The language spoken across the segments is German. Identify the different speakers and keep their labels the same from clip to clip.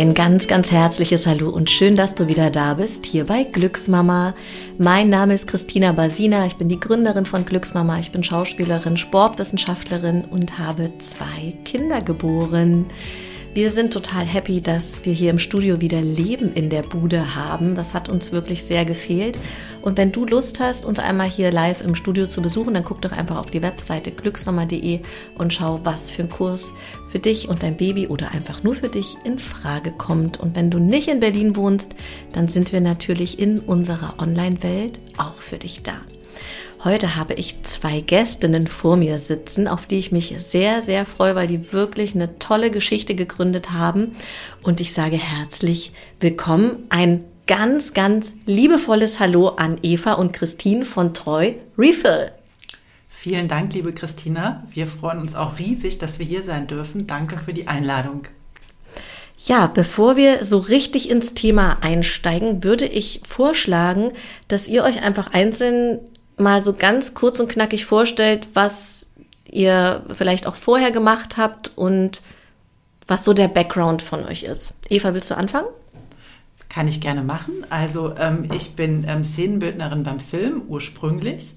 Speaker 1: Ein ganz, ganz herzliches Hallo und schön, dass du wieder da bist, hier bei Glücksmama. Mein Name ist Christina Basina, ich bin die Gründerin von Glücksmama, ich bin Schauspielerin, Sportwissenschaftlerin und habe zwei Kinder geboren. Wir sind total happy, dass wir hier im Studio wieder Leben in der Bude haben. Das hat uns wirklich sehr gefehlt. Und wenn du Lust hast, uns einmal hier live im Studio zu besuchen, dann guck doch einfach auf die Webseite glücksnummer.de und schau, was für ein Kurs für dich und dein Baby oder einfach nur für dich in Frage kommt. Und wenn du nicht in Berlin wohnst, dann sind wir natürlich in unserer Online-Welt auch für dich da. Heute habe ich zwei Gästinnen vor mir sitzen, auf die ich mich sehr, sehr freue, weil die wirklich eine tolle Geschichte gegründet haben. Und ich sage herzlich willkommen. Ein ganz, ganz liebevolles Hallo an Eva und Christine von Treu Refill.
Speaker 2: Vielen Dank, liebe Christina. Wir freuen uns auch riesig, dass wir hier sein dürfen. Danke für die Einladung.
Speaker 1: Ja, bevor wir so richtig ins Thema einsteigen, würde ich vorschlagen, dass ihr euch einfach einzeln mal so ganz kurz und knackig vorstellt, was ihr vielleicht auch vorher gemacht habt und was so der Background von euch ist. Eva, willst du anfangen?
Speaker 2: Kann ich gerne machen. Also ähm, ich bin ähm, Szenenbildnerin beim Film ursprünglich.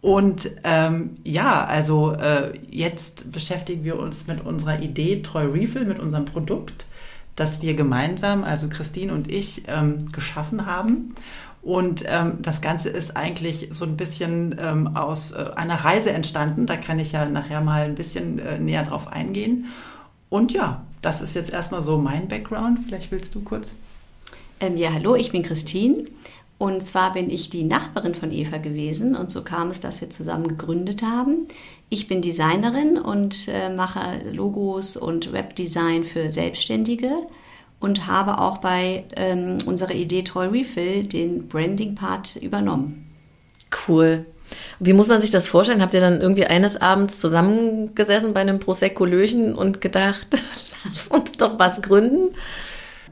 Speaker 2: Und ähm, ja, also äh, jetzt beschäftigen wir uns mit unserer Idee Treu Refill, mit unserem Produkt, das wir gemeinsam, also Christine und ich, ähm, geschaffen haben. Und ähm, das Ganze ist eigentlich so ein bisschen ähm, aus äh, einer Reise entstanden. Da kann ich ja nachher mal ein bisschen äh, näher drauf eingehen. Und ja, das ist jetzt erstmal so mein Background. Vielleicht willst du kurz.
Speaker 3: Ähm, ja, hallo, ich bin Christine. Und zwar bin ich die Nachbarin von Eva gewesen. Und so kam es, dass wir zusammen gegründet haben. Ich bin Designerin und äh, mache Logos und Webdesign für Selbstständige und habe auch bei ähm, unserer Idee Toy Refill den Branding-Part übernommen.
Speaker 1: Cool. Wie muss man sich das vorstellen? Habt ihr dann irgendwie eines Abends zusammengesessen bei einem Prosecco-Löchen und gedacht, lass uns doch was gründen?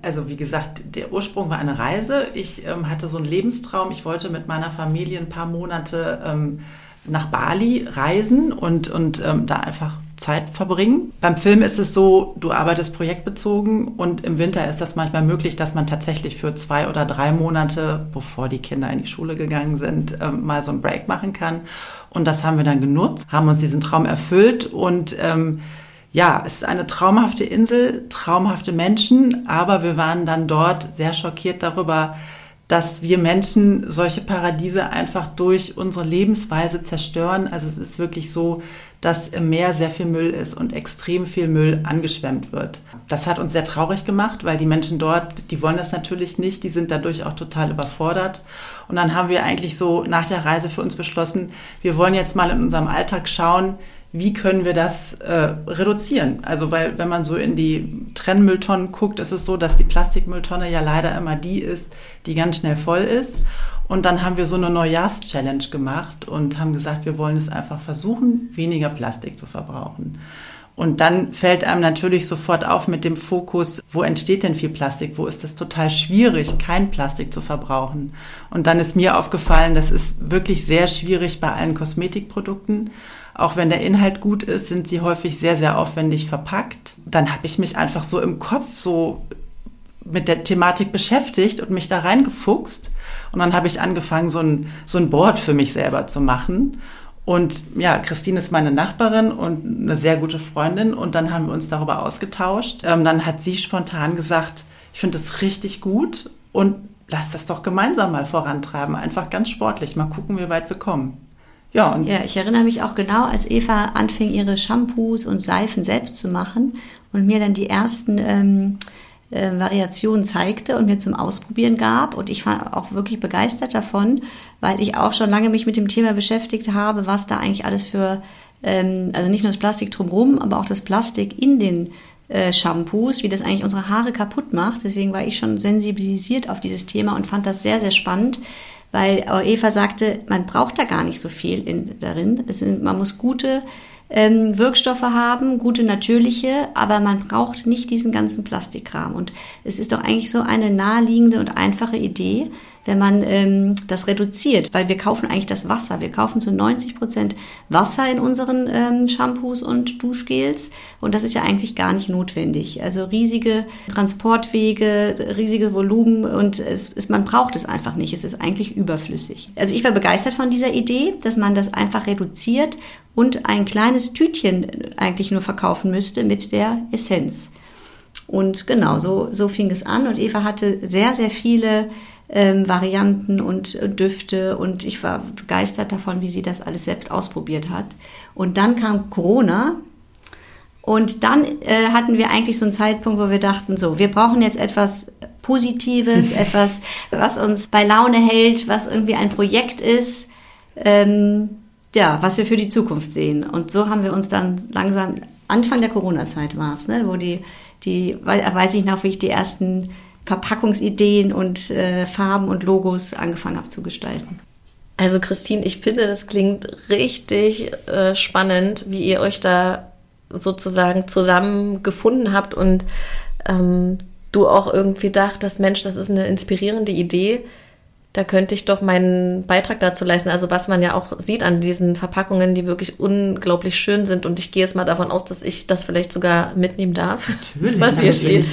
Speaker 2: Also wie gesagt, der Ursprung war eine Reise. Ich ähm, hatte so einen Lebenstraum. Ich wollte mit meiner Familie ein paar Monate ähm, nach Bali reisen und, und ähm, da einfach Zeit verbringen. Beim Film ist es so, du arbeitest projektbezogen und im Winter ist das manchmal möglich, dass man tatsächlich für zwei oder drei Monate, bevor die Kinder in die Schule gegangen sind, ähm, mal so einen Break machen kann. Und das haben wir dann genutzt, haben uns diesen Traum erfüllt und ähm, ja, es ist eine traumhafte Insel, traumhafte Menschen, aber wir waren dann dort sehr schockiert darüber, dass wir Menschen solche Paradiese einfach durch unsere Lebensweise zerstören. Also es ist wirklich so, dass im Meer sehr viel Müll ist und extrem viel Müll angeschwemmt wird. Das hat uns sehr traurig gemacht, weil die Menschen dort, die wollen das natürlich nicht, die sind dadurch auch total überfordert. Und dann haben wir eigentlich so nach der Reise für uns beschlossen, wir wollen jetzt mal in unserem Alltag schauen, wie können wir das äh, reduzieren? Also weil wenn man so in die Trennmülltonnen guckt, ist es so, dass die Plastikmülltonne ja leider immer die ist, die ganz schnell voll ist. Und dann haben wir so eine Neujahrs-Challenge gemacht und haben gesagt, wir wollen es einfach versuchen, weniger Plastik zu verbrauchen. Und dann fällt einem natürlich sofort auf mit dem Fokus, wo entsteht denn viel Plastik? Wo ist es total schwierig, kein Plastik zu verbrauchen? Und dann ist mir aufgefallen, das ist wirklich sehr schwierig bei allen Kosmetikprodukten. Auch wenn der Inhalt gut ist, sind sie häufig sehr, sehr aufwendig verpackt. Dann habe ich mich einfach so im Kopf so mit der Thematik beschäftigt und mich da reingefuchst. Und dann habe ich angefangen, so ein, so ein Board für mich selber zu machen. Und ja, Christine ist meine Nachbarin und eine sehr gute Freundin. Und dann haben wir uns darüber ausgetauscht. Ähm, dann hat sie spontan gesagt, ich finde das richtig gut und lass das doch gemeinsam mal vorantreiben. Einfach ganz sportlich. Mal gucken, wie weit wir kommen.
Speaker 3: Ja, ja, ich erinnere mich auch genau, als Eva anfing, ihre Shampoos und Seifen selbst zu machen und mir dann die ersten ähm, äh, Variationen zeigte und mir zum Ausprobieren gab. Und ich war auch wirklich begeistert davon, weil ich auch schon lange mich mit dem Thema beschäftigt habe, was da eigentlich alles für, ähm, also nicht nur das Plastik drumherum, aber auch das Plastik in den äh, Shampoos, wie das eigentlich unsere Haare kaputt macht. Deswegen war ich schon sensibilisiert auf dieses Thema und fand das sehr, sehr spannend, weil Eva sagte, man braucht da gar nicht so viel in, darin. Sind, man muss gute ähm, Wirkstoffe haben, gute natürliche, aber man braucht nicht diesen ganzen Plastikkram. Und es ist doch eigentlich so eine naheliegende und einfache Idee, wenn man ähm, das reduziert, weil wir kaufen eigentlich das Wasser. Wir kaufen zu 90 Prozent Wasser in unseren ähm, Shampoos und Duschgels und das ist ja eigentlich gar nicht notwendig. Also riesige Transportwege, riesiges Volumen und es, es, man braucht es einfach nicht. Es ist eigentlich überflüssig. Also ich war begeistert von dieser Idee, dass man das einfach reduziert und ein kleines Tütchen eigentlich nur verkaufen müsste mit der Essenz. Und genau, so, so fing es an und Eva hatte sehr, sehr viele ähm, Varianten und äh, Düfte und ich war begeistert davon, wie sie das alles selbst ausprobiert hat. Und dann kam Corona und dann äh, hatten wir eigentlich so einen Zeitpunkt, wo wir dachten, so, wir brauchen jetzt etwas Positives, etwas, was uns bei Laune hält, was irgendwie ein Projekt ist, ähm, ja, was wir für die Zukunft sehen. Und so haben wir uns dann langsam, Anfang der Corona-Zeit war es, ne, wo die, die, weiß ich noch, wie ich die ersten Verpackungsideen und äh, Farben und Logos angefangen habe zu gestalten.
Speaker 1: Also Christine, ich finde, das klingt richtig äh, spannend, wie ihr euch da sozusagen zusammengefunden habt und ähm, du auch irgendwie dachtest, Mensch, das ist eine inspirierende Idee da könnte ich doch meinen Beitrag dazu leisten. Also was man ja auch sieht an diesen Verpackungen, die wirklich unglaublich schön sind. Und ich gehe jetzt mal davon aus, dass ich das vielleicht sogar mitnehmen darf.
Speaker 2: Natürlich,
Speaker 1: was hier steht.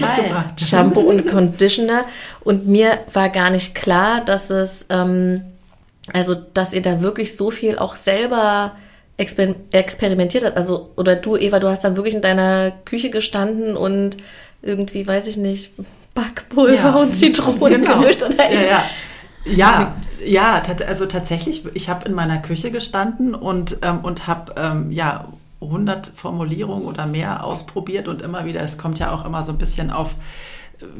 Speaker 1: Shampoo und Conditioner. Und mir war gar nicht klar, dass es, ähm, also dass ihr da wirklich so viel auch selber exper experimentiert habt. Also, oder du, Eva, du hast dann wirklich in deiner Küche gestanden und irgendwie, weiß ich nicht, Backpulver ja. und Zitronen genau. gemischt. Oder
Speaker 2: ich, ja, ja. Ja, ja, also tatsächlich, ich habe in meiner Küche gestanden und, ähm, und habe ähm, ja 100 Formulierungen oder mehr ausprobiert und immer wieder, es kommt ja auch immer so ein bisschen auf,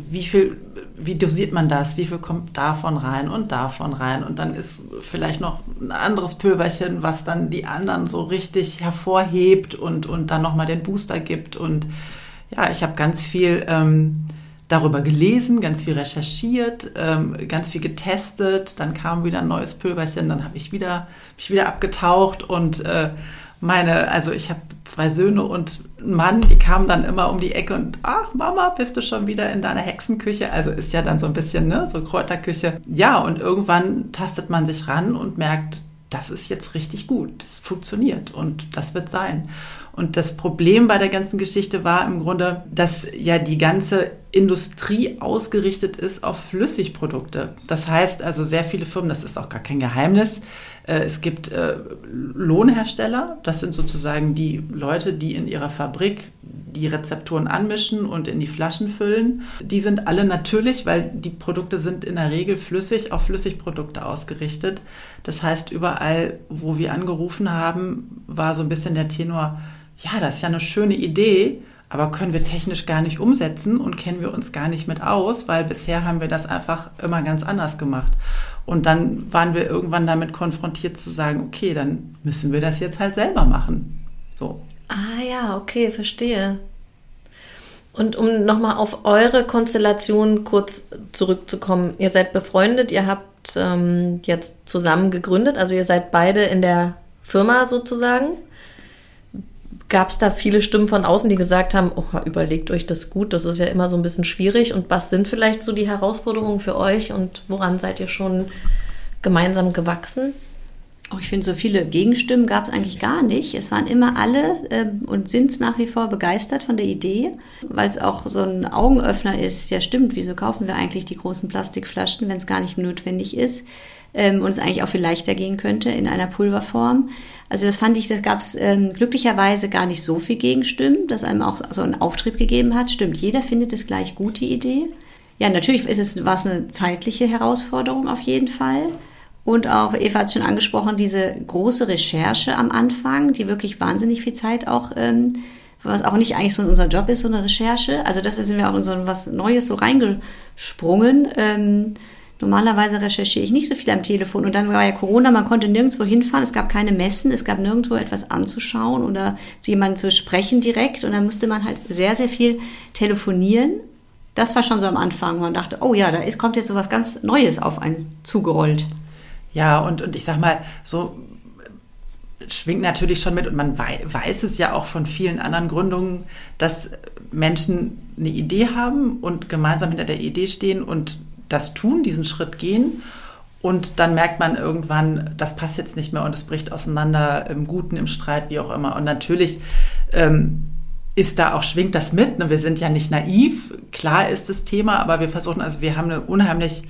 Speaker 2: wie viel, wie dosiert man das, wie viel kommt davon rein und davon rein und dann ist vielleicht noch ein anderes Pülverchen, was dann die anderen so richtig hervorhebt und, und dann nochmal den Booster gibt und ja, ich habe ganz viel ähm, darüber gelesen, ganz viel recherchiert, ähm, ganz viel getestet. Dann kam wieder ein neues Pülverchen, dann habe ich wieder, mich wieder abgetaucht und äh, meine, also ich habe zwei Söhne und einen Mann, die kamen dann immer um die Ecke und ach Mama, bist du schon wieder in deiner Hexenküche? Also ist ja dann so ein bisschen ne, so Kräuterküche. Ja, und irgendwann tastet man sich ran und merkt, das ist jetzt richtig gut, das funktioniert und das wird sein. Und das Problem bei der ganzen Geschichte war im Grunde, dass ja die ganze Industrie ausgerichtet ist auf Flüssigprodukte. Das heißt also sehr viele Firmen, das ist auch gar kein Geheimnis, äh, es gibt äh, Lohnhersteller, das sind sozusagen die Leute, die in ihrer Fabrik die Rezepturen anmischen und in die Flaschen füllen. Die sind alle natürlich, weil die Produkte sind in der Regel flüssig, auf Flüssigprodukte ausgerichtet. Das heißt, überall, wo wir angerufen haben, war so ein bisschen der Tenor, ja, das ist ja eine schöne Idee, aber können wir technisch gar nicht umsetzen und kennen wir uns gar nicht mit aus, weil bisher haben wir das einfach immer ganz anders gemacht. Und dann waren wir irgendwann damit konfrontiert zu sagen, okay, dann müssen wir das jetzt halt selber machen. So.
Speaker 1: Ah ja, okay, verstehe. Und um nochmal auf eure Konstellation kurz zurückzukommen, ihr seid befreundet, ihr habt ähm, jetzt zusammen gegründet, also ihr seid beide in der Firma sozusagen. Gab es da viele Stimmen von außen, die gesagt haben, oh, überlegt euch das gut, das ist ja immer so ein bisschen schwierig. Und was sind vielleicht so die Herausforderungen für euch und woran seid ihr schon gemeinsam gewachsen?
Speaker 3: Oh, ich finde, so viele Gegenstimmen gab es eigentlich gar nicht. Es waren immer alle äh, und sind es nach wie vor begeistert von der Idee, weil es auch so ein Augenöffner ist. Ja, stimmt, wieso kaufen wir eigentlich die großen Plastikflaschen, wenn es gar nicht notwendig ist ähm, und es eigentlich auch viel leichter gehen könnte in einer Pulverform. Also das fand ich, das gab es ähm, glücklicherweise gar nicht so viel Gegenstimmen, dass einem auch so einen Auftrieb gegeben hat. Stimmt, jeder findet es gleich gut, die Idee. Ja, natürlich ist es, war es eine zeitliche Herausforderung auf jeden Fall. Und auch, Eva hat schon angesprochen, diese große Recherche am Anfang, die wirklich wahnsinnig viel Zeit auch, ähm, was auch nicht eigentlich so unser Job ist, so eine Recherche. Also das sind wir auch in so was Neues so reingesprungen. Ähm, Normalerweise recherchiere ich nicht so viel am Telefon. Und dann war ja Corona, man konnte nirgendwo hinfahren, es gab keine Messen, es gab nirgendwo etwas anzuschauen oder zu jemandem zu sprechen direkt. Und dann musste man halt sehr, sehr viel telefonieren. Das war schon so am Anfang. Man dachte, oh ja, da ist, kommt jetzt so was ganz Neues auf einen zugerollt.
Speaker 2: Ja, und, und ich sag mal, so schwingt natürlich schon mit und man weiß es ja auch von vielen anderen Gründungen, dass Menschen eine Idee haben und gemeinsam hinter der Idee stehen und das tun, diesen Schritt gehen. Und dann merkt man irgendwann, das passt jetzt nicht mehr und es bricht auseinander, im Guten, im Streit, wie auch immer. Und natürlich ähm, ist da auch, schwingt das mit. Ne? Wir sind ja nicht naiv, klar ist das Thema, aber wir versuchen, also wir haben eine unheimlich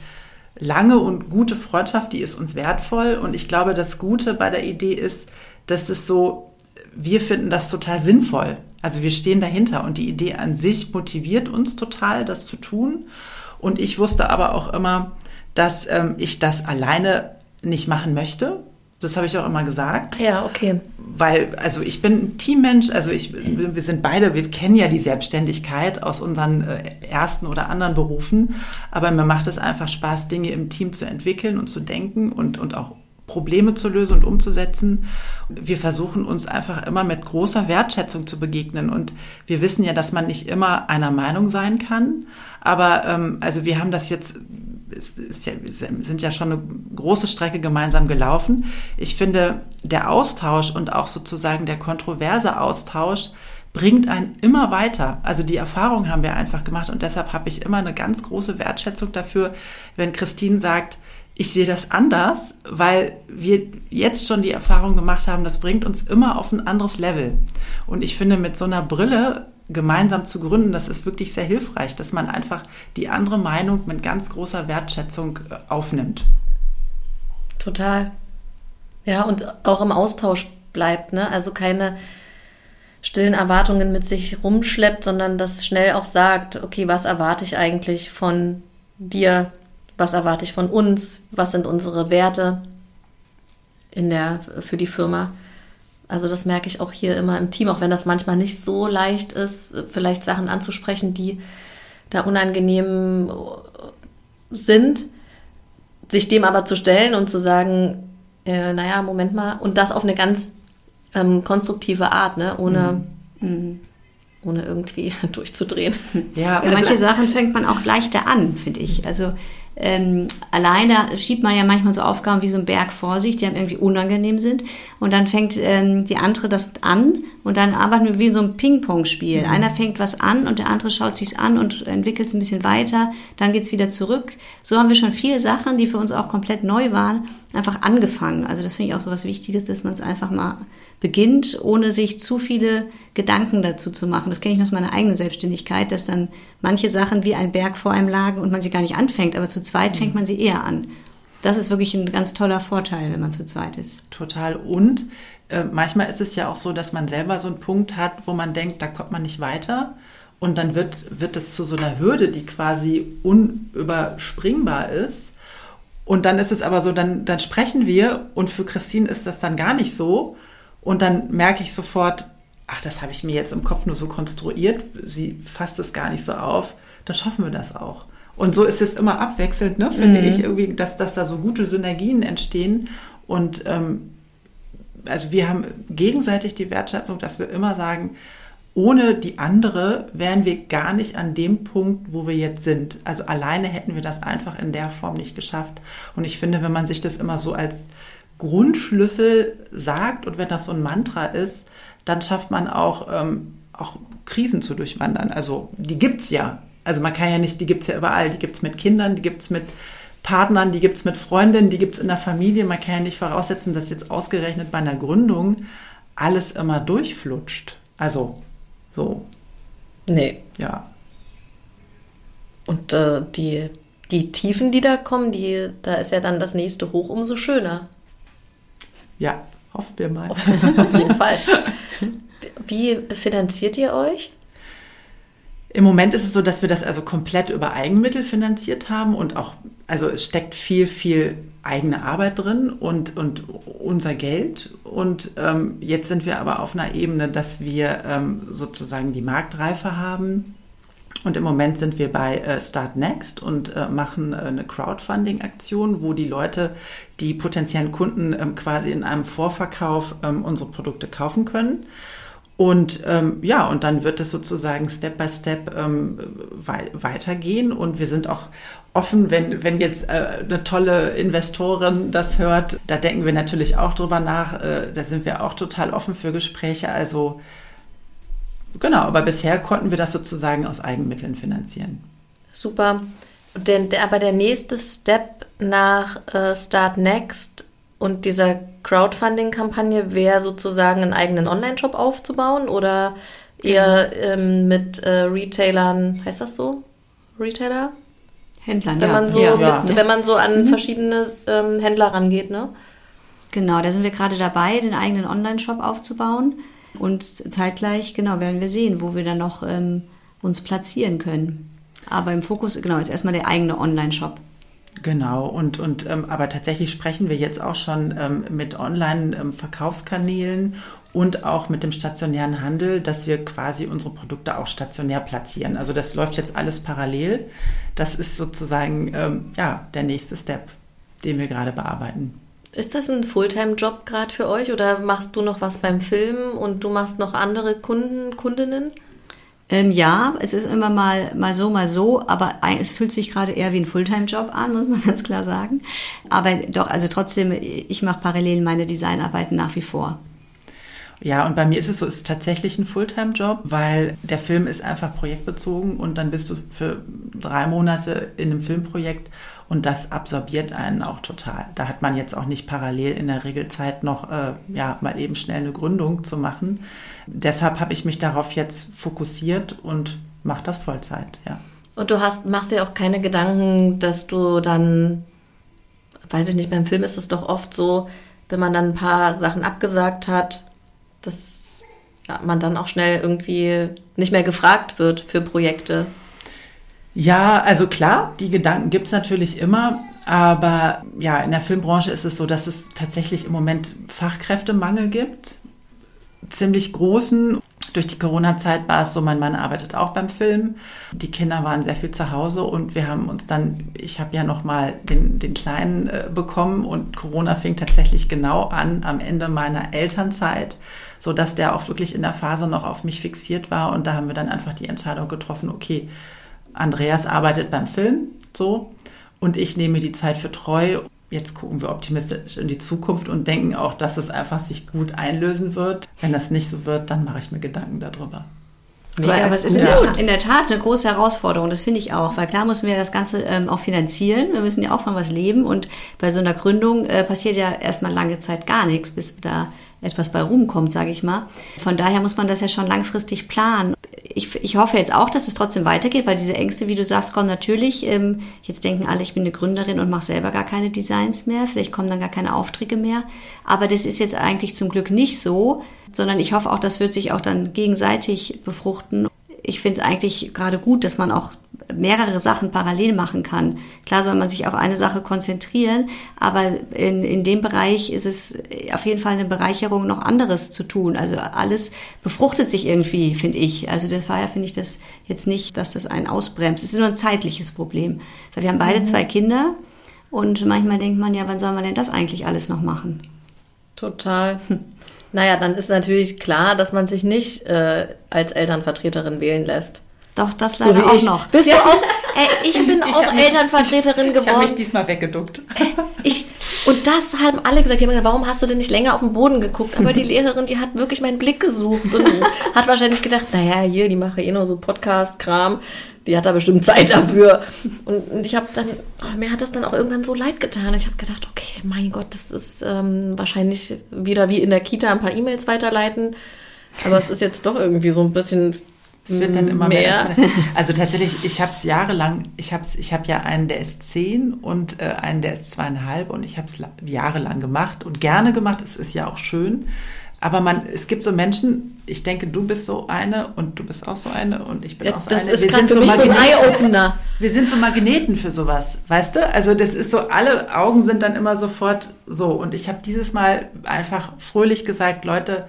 Speaker 2: lange und gute Freundschaft, die ist uns wertvoll. Und ich glaube, das Gute bei der Idee ist, dass es so, wir finden das total sinnvoll. Also wir stehen dahinter und die Idee an sich motiviert uns total, das zu tun. Und ich wusste aber auch immer, dass ähm, ich das alleine nicht machen möchte. Das habe ich auch immer gesagt.
Speaker 1: Ja, okay.
Speaker 2: Weil, also ich bin ein Teammensch, also ich, wir sind beide, wir kennen ja die Selbstständigkeit aus unseren äh, ersten oder anderen Berufen, aber mir macht es einfach Spaß, Dinge im Team zu entwickeln und zu denken und, und auch Probleme zu lösen und umzusetzen. Wir versuchen uns einfach immer mit großer Wertschätzung zu begegnen. Und wir wissen ja, dass man nicht immer einer Meinung sein kann. Aber ähm, also wir haben das jetzt, es ist ja, sind ja schon eine große Strecke gemeinsam gelaufen. Ich finde, der Austausch und auch sozusagen der kontroverse Austausch bringt einen immer weiter. Also die Erfahrung haben wir einfach gemacht und deshalb habe ich immer eine ganz große Wertschätzung dafür, wenn Christine sagt, ich sehe das anders, weil wir jetzt schon die Erfahrung gemacht haben, das bringt uns immer auf ein anderes Level. Und ich finde, mit so einer Brille gemeinsam zu gründen, das ist wirklich sehr hilfreich, dass man einfach die andere Meinung mit ganz großer Wertschätzung äh, aufnimmt.
Speaker 1: Total. Ja, und auch im Austausch bleibt, ne? Also keine stillen Erwartungen mit sich rumschleppt, sondern das schnell auch sagt, okay, was erwarte ich eigentlich von dir was erwarte ich von uns, was sind unsere Werte in der, für die Firma. Also das merke ich auch hier immer im Team, auch wenn das manchmal nicht so leicht ist, vielleicht Sachen anzusprechen, die da unangenehm sind, sich dem aber zu stellen und zu sagen, äh, naja, Moment mal, und das auf eine ganz ähm, konstruktive Art, ne? ohne, mhm. ohne irgendwie durchzudrehen.
Speaker 3: Ja, ja manche Sachen fängt man auch leichter an, finde ich. Also ähm, alleine schiebt man ja manchmal so Aufgaben wie so ein Berg vor sich, die einem irgendwie unangenehm sind. Und dann fängt ähm, die andere das an und dann arbeiten wir wie so ein Ping-Pong-Spiel. Mhm. Einer fängt was an und der andere schaut sich's an und entwickelt es ein bisschen weiter. Dann geht's wieder zurück. So haben wir schon viele Sachen, die für uns auch komplett neu waren, einfach angefangen. Also das finde ich auch so was Wichtiges, dass man es einfach mal beginnt, ohne sich zu viele Gedanken dazu zu machen. Das kenne ich aus meiner eigenen Selbstständigkeit, dass dann manche Sachen wie ein Berg vor einem lagen und man sie gar nicht anfängt, aber zu zweit fängt man sie eher an. Das ist wirklich ein ganz toller Vorteil, wenn man zu zweit ist.
Speaker 2: Total. Und äh, manchmal ist es ja auch so, dass man selber so einen Punkt hat, wo man denkt, da kommt man nicht weiter. Und dann wird, wird es zu so einer Hürde, die quasi unüberspringbar ist. Und dann ist es aber so, dann, dann sprechen wir und für Christine ist das dann gar nicht so. Und dann merke ich sofort, ach, das habe ich mir jetzt im Kopf nur so konstruiert, sie fasst es gar nicht so auf, dann schaffen wir das auch. Und so ist es immer abwechselnd, ne, finde mhm. ich, irgendwie, dass, dass da so gute Synergien entstehen. Und ähm, also wir haben gegenseitig die Wertschätzung, dass wir immer sagen, ohne die andere wären wir gar nicht an dem Punkt, wo wir jetzt sind. Also alleine hätten wir das einfach in der Form nicht geschafft. Und ich finde, wenn man sich das immer so als Grundschlüssel sagt und wenn das so ein Mantra ist, dann schafft man auch, ähm, auch Krisen zu durchwandern. Also die gibt es ja. Also man kann ja nicht, die gibt es ja überall. Die gibt es mit Kindern, die gibt es mit Partnern, die gibt es mit Freundinnen, die gibt es in der Familie. Man kann ja nicht voraussetzen, dass jetzt ausgerechnet bei einer Gründung alles immer durchflutscht. Also so.
Speaker 1: Nee.
Speaker 2: Ja.
Speaker 1: Und äh, die, die Tiefen, die da kommen, die, da ist ja dann das nächste Hoch umso schöner.
Speaker 2: Ja, hoffen wir mal.
Speaker 1: Auf jeden Fall. Wie finanziert ihr euch?
Speaker 2: Im Moment ist es so, dass wir das also komplett über Eigenmittel finanziert haben und auch, also es steckt viel, viel eigene Arbeit drin und, und unser Geld. Und ähm, jetzt sind wir aber auf einer Ebene, dass wir ähm, sozusagen die Marktreife haben und im Moment sind wir bei äh, Start Next und äh, machen äh, eine Crowdfunding-Aktion, wo die Leute, die potenziellen Kunden ähm, quasi in einem Vorverkauf ähm, unsere Produkte kaufen können. Und ähm, ja, und dann wird es sozusagen Step by Step ähm, wei weitergehen. Und wir sind auch offen, wenn, wenn jetzt äh, eine tolle Investorin das hört. Da denken wir natürlich auch drüber nach. Äh, da sind wir auch total offen für Gespräche. Also genau, aber bisher konnten wir das sozusagen aus Eigenmitteln finanzieren.
Speaker 1: Super. Denn, der, aber der nächste Step nach äh, Start Next und dieser Crowdfunding-Kampagne wäre sozusagen einen eigenen Online-Shop aufzubauen oder eher ähm, mit äh, Retailern, heißt das so? Retailer?
Speaker 3: Händlern,
Speaker 1: wenn
Speaker 3: ja.
Speaker 1: Man so
Speaker 3: ja.
Speaker 1: Mit, wenn man so an mhm. verschiedene ähm, Händler rangeht, ne?
Speaker 3: Genau, da sind wir gerade dabei, den eigenen Online-Shop aufzubauen. Und zeitgleich, genau, werden wir sehen, wo wir dann noch ähm, uns platzieren können. Aber im Fokus, genau, ist erstmal der eigene Online-Shop.
Speaker 2: Genau, und, und ähm, aber tatsächlich sprechen wir jetzt auch schon ähm, mit Online-Verkaufskanälen und auch mit dem stationären Handel, dass wir quasi unsere Produkte auch stationär platzieren. Also das läuft jetzt alles parallel. Das ist sozusagen ähm, ja, der nächste Step, den wir gerade bearbeiten.
Speaker 1: Ist das ein Fulltime-Job gerade für euch oder machst du noch was beim Filmen und du machst noch andere Kunden, Kundinnen?
Speaker 3: Ähm, ja, es ist immer mal, mal so, mal so, aber es fühlt sich gerade eher wie ein Fulltime-Job an, muss man ganz klar sagen. Aber doch, also trotzdem, ich mache parallel meine Designarbeiten nach wie vor.
Speaker 2: Ja, und bei mir ist es so, es ist tatsächlich ein Fulltime-Job, weil der Film ist einfach projektbezogen und dann bist du für drei Monate in einem Filmprojekt und das absorbiert einen auch total. Da hat man jetzt auch nicht parallel in der Regelzeit noch äh, ja, mal eben schnell eine Gründung zu machen. Deshalb habe ich mich darauf jetzt fokussiert und mache das Vollzeit, ja.
Speaker 1: Und du hast, machst dir auch keine Gedanken, dass du dann, weiß ich nicht, beim Film ist es doch oft so, wenn man dann ein paar Sachen abgesagt hat, dass ja, man dann auch schnell irgendwie nicht mehr gefragt wird für Projekte.
Speaker 2: Ja, also klar, die Gedanken gibt es natürlich immer. Aber ja, in der Filmbranche ist es so, dass es tatsächlich im Moment Fachkräftemangel gibt. Ziemlich großen. Durch die Corona-Zeit war es so, mein Mann arbeitet auch beim Film. Die Kinder waren sehr viel zu Hause und wir haben uns dann, ich habe ja noch mal den, den Kleinen äh, bekommen und Corona fing tatsächlich genau an am Ende meiner Elternzeit, so dass der auch wirklich in der Phase noch auf mich fixiert war und da haben wir dann einfach die Entscheidung getroffen, okay, Andreas arbeitet beim Film, so, und ich nehme die Zeit für treu. Jetzt gucken wir optimistisch in die Zukunft und denken auch, dass es einfach sich gut einlösen wird. Wenn das nicht so wird, dann mache ich mir Gedanken darüber.
Speaker 3: Mega aber es ist in der, Tat, in der, Tat, eine große Herausforderung, das finde ich auch, weil klar müssen wir das Ganze ähm, auch finanzieren, wir müssen ja auch von was leben und bei so einer Gründung äh, passiert ja erstmal lange Zeit gar nichts, bis da etwas bei rumkommt, sage ich mal. Von daher muss man das ja schon langfristig planen ich, ich hoffe jetzt auch, dass es trotzdem weitergeht, weil diese Ängste, wie du sagst, kommen natürlich. Ähm, jetzt denken alle, ich bin eine Gründerin und mache selber gar keine Designs mehr. Vielleicht kommen dann gar keine Aufträge mehr. Aber das ist jetzt eigentlich zum Glück nicht so, sondern ich hoffe auch, das wird sich auch dann gegenseitig befruchten. Ich finde es eigentlich gerade gut, dass man auch mehrere Sachen parallel machen kann. Klar soll man sich auf eine Sache konzentrieren, aber in, in dem Bereich ist es auf jeden Fall eine Bereicherung, noch anderes zu tun. Also alles befruchtet sich irgendwie, finde ich. Also das war ja, finde ich, das jetzt nicht, dass das einen ausbremst. Es ist nur ein zeitliches Problem. Weil wir haben beide mhm. zwei Kinder und manchmal denkt man ja, wann soll man denn das eigentlich alles noch machen?
Speaker 1: Total. Hm. Naja, dann ist natürlich klar, dass man sich nicht äh, als Elternvertreterin wählen lässt.
Speaker 3: Doch, das leider so auch
Speaker 1: ich.
Speaker 3: noch.
Speaker 1: Bist ja. du auch? Ey, ich bin ich auch Elternvertreterin geworden. Ich habe
Speaker 2: mich diesmal weggeduckt.
Speaker 1: Ich, und das haben alle gesagt. Die haben gesagt, warum hast du denn nicht länger auf den Boden geguckt? Aber die Lehrerin, die hat wirklich meinen Blick gesucht und hat wahrscheinlich gedacht, naja, hier, die mache eh nur so Podcast-Kram. Die hat da bestimmt Zeit dafür. Und, und ich habe dann, oh, mir hat das dann auch irgendwann so leid getan. Ich habe gedacht, okay, mein Gott, das ist ähm, wahrscheinlich wieder wie in der Kita ein paar E-Mails weiterleiten. Aber es ist jetzt doch irgendwie so ein bisschen
Speaker 2: es wird dann immer mehr. mehr. Also tatsächlich, ich habe es jahrelang, ich habe ich hab ja einen, der ist zehn und äh, einen, der ist zweieinhalb und ich habe es jahrelang gemacht und gerne gemacht. Es ist ja auch schön. Aber man, es gibt so Menschen, ich denke, du bist so eine und du bist auch so eine und ich bin ja, auch so
Speaker 1: das
Speaker 2: eine.
Speaker 1: Das ist für so mich so ein Eye-Opener.
Speaker 2: Wir sind so Magneten für sowas, weißt du? Also das ist so, alle Augen sind dann immer sofort so. Und ich habe dieses Mal einfach fröhlich gesagt, Leute,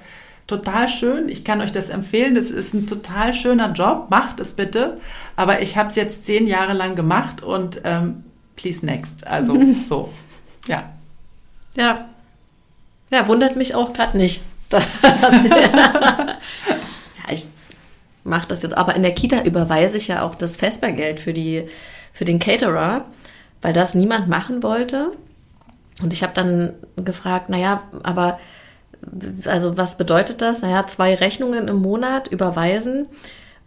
Speaker 2: total schön. Ich kann euch das empfehlen. Das ist ein total schöner Job. Macht es bitte. Aber ich habe es jetzt zehn Jahre lang gemacht und ähm, please next. Also so, ja.
Speaker 1: Ja. Ja, wundert mich auch gerade nicht. ich mache das jetzt, aber in der Kita überweise ich ja auch das Vespergeld für, die, für den Caterer, weil das niemand machen wollte. Und ich habe dann gefragt, naja, aber also was bedeutet das? Naja, zwei Rechnungen im Monat überweisen.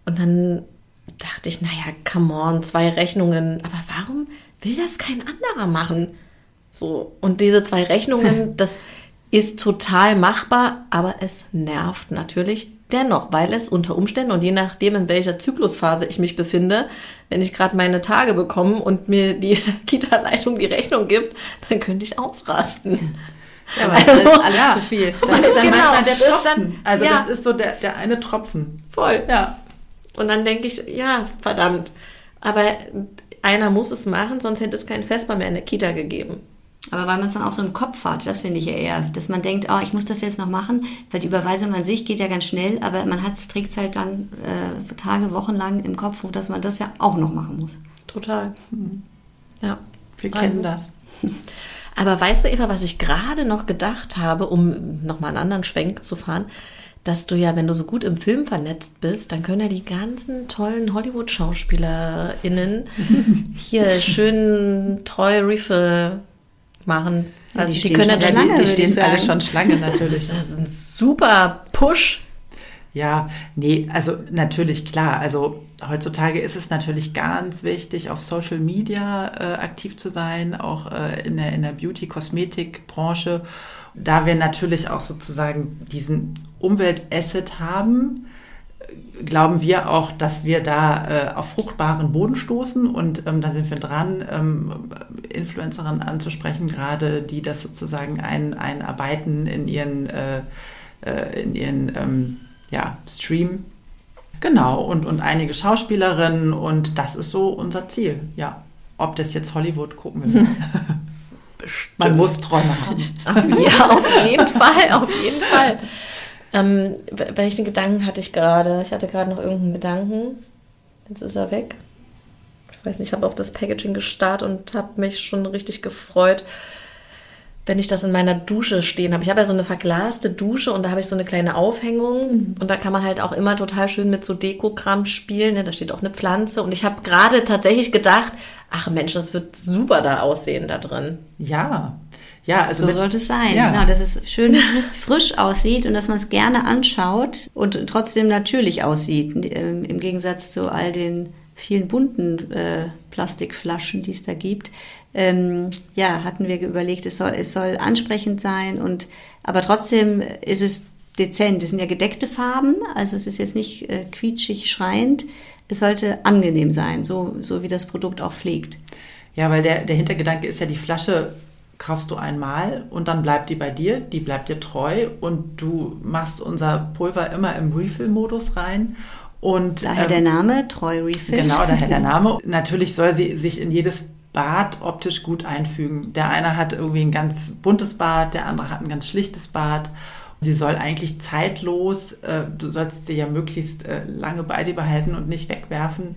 Speaker 1: Und dann dachte ich, naja, come on, zwei Rechnungen. Aber warum will das kein anderer machen? So, und diese zwei Rechnungen, das ist total machbar, aber es nervt natürlich dennoch, weil es unter Umständen und je nachdem, in welcher Zyklusphase ich mich befinde, wenn ich gerade meine Tage bekomme und mir die Kita-Leitung die Rechnung gibt, dann könnte ich ausrasten.
Speaker 2: Ja, aber also, das ist alles ja, zu viel. Das ist dann genau, manchmal der Tropfen. Dann, also ja. das ist so der, der eine Tropfen.
Speaker 1: Voll. Ja. Und dann denke ich, ja, verdammt. Aber einer muss es machen, sonst hätte es keinen Vesper mehr in der Kita gegeben.
Speaker 3: Aber weil man es dann auch so im Kopf hat, das finde ich ja eher, dass man denkt, oh, ich muss das jetzt noch machen, weil die Überweisung an sich geht ja ganz schnell, aber man trägt es halt dann äh, Tage, Wochen lang im Kopf, dass man das ja auch noch machen muss.
Speaker 1: Total. Mhm. Ja.
Speaker 2: Wir kennen also. das.
Speaker 1: Aber weißt du, Eva, was ich gerade noch gedacht habe, um nochmal einen anderen Schwenk zu fahren, dass du ja, wenn du so gut im Film vernetzt bist, dann können ja die ganzen tollen Hollywood-SchauspielerInnen hier schön treu Refill machen.
Speaker 2: Also die, die können ja Schlange, die, die stehen alle schon Schlange natürlich.
Speaker 1: Das ist ein super Push.
Speaker 2: Ja, nee, also natürlich klar. Also heutzutage ist es natürlich ganz wichtig, auf Social Media äh, aktiv zu sein, auch äh, in der, in der Beauty-Kosmetik-Branche. Da wir natürlich auch sozusagen diesen Umweltasset haben, glauben wir auch, dass wir da äh, auf fruchtbaren Boden stoßen und ähm, da sind wir dran, ähm, Influencerinnen anzusprechen, gerade die das sozusagen ein, einarbeiten in ihren, äh, äh, in ihren ähm, ja, Stream. Genau, und, und einige Schauspielerinnen und das ist so unser Ziel, ja. Ob das jetzt Hollywood gucken wir. Bestimmt. Man muss Träume haben.
Speaker 1: ja, auf jeden Fall, auf jeden Fall. Ähm, welchen Gedanken hatte ich gerade? Ich hatte gerade noch irgendeinen Gedanken. Jetzt ist er weg. Ich weiß nicht, ich habe auf das Packaging gestarrt und habe mich schon richtig gefreut, wenn ich das in meiner Dusche stehen habe. Ich habe ja so eine verglaste Dusche und da habe ich so eine kleine Aufhängung mhm. und da kann man halt auch immer total schön mit so Dekokram spielen. Ne? Da steht auch eine Pflanze und ich habe gerade tatsächlich gedacht, ach Mensch, das wird super da aussehen da drin.
Speaker 2: Ja, ja, also
Speaker 3: so sollte es sein. Ja. Genau, dass es schön frisch aussieht und dass man es gerne anschaut und trotzdem natürlich aussieht. Ähm, Im Gegensatz zu all den vielen bunten äh, Plastikflaschen, die es da gibt. Ähm, ja, hatten wir überlegt, es soll, es soll ansprechend sein und aber trotzdem ist es dezent. Es sind ja gedeckte Farben, also es ist jetzt nicht äh, quietschig schreiend. Es sollte angenehm sein, so, so wie das Produkt auch pflegt.
Speaker 2: Ja, weil der, der Hintergedanke ist ja, die Flasche kaufst du einmal und dann bleibt die bei dir, die bleibt dir treu und du machst unser Pulver immer im Refill-Modus rein. Und,
Speaker 3: daher ähm, der Name, Treu Refill.
Speaker 2: Genau, daher der Name. Natürlich soll sie sich in jedes Bad optisch gut einfügen. Der eine hat irgendwie ein ganz buntes Bad, der andere hat ein ganz schlichtes Bad. Sie soll eigentlich zeitlos, äh, du sollst sie ja möglichst äh, lange bei dir behalten und nicht wegwerfen.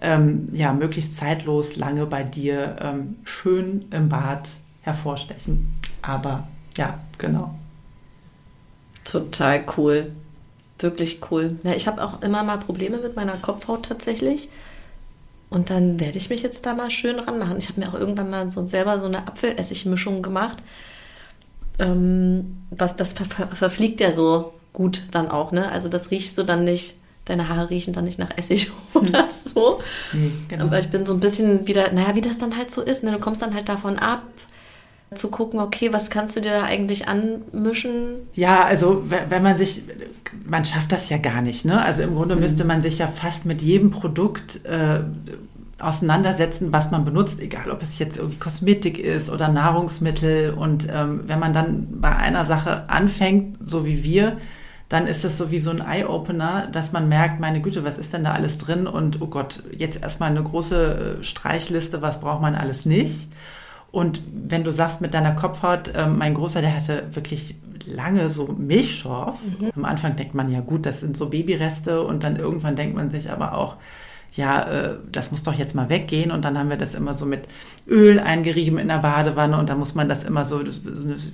Speaker 2: Ähm, ja, möglichst zeitlos lange bei dir ähm, schön im Bad hervorstechen. Aber ja, genau.
Speaker 1: Total cool. Wirklich cool. Ja, ich habe auch immer mal Probleme mit meiner Kopfhaut tatsächlich. Und dann werde ich mich jetzt da mal schön ranmachen. Ich habe mir auch irgendwann mal so selber so eine Apfelessigmischung gemacht. Ähm, was das ver verfliegt ja so gut dann auch, ne? Also das riechst du dann nicht, deine Haare riechen dann nicht nach Essig oder hm. so. Nee, genau. Aber ich bin so ein bisschen wieder, naja, wie das dann halt so ist. Ne? Du kommst dann halt davon ab, zu gucken, okay, was kannst du dir da eigentlich anmischen?
Speaker 2: Ja, also wenn man sich, man schafft das ja gar nicht, ne? Also im Grunde mhm. müsste man sich ja fast mit jedem Produkt äh, auseinandersetzen, was man benutzt, egal ob es jetzt irgendwie Kosmetik ist oder Nahrungsmittel. Und ähm, wenn man dann bei einer Sache anfängt, so wie wir, dann ist es so wie so ein Eye-Opener, dass man merkt, meine Güte, was ist denn da alles drin? Und oh Gott, jetzt erstmal eine große äh, Streichliste, was braucht man alles nicht? Und wenn du sagst mit deiner Kopfhaut, äh, mein Großer, der hatte wirklich lange so Milchschorf. Mhm. Am Anfang denkt man ja gut, das sind so Babyreste und dann irgendwann denkt man sich aber auch, ja, äh, das muss doch jetzt mal weggehen. Und dann haben wir das immer so mit Öl eingerieben in der Badewanne und da muss man das immer so,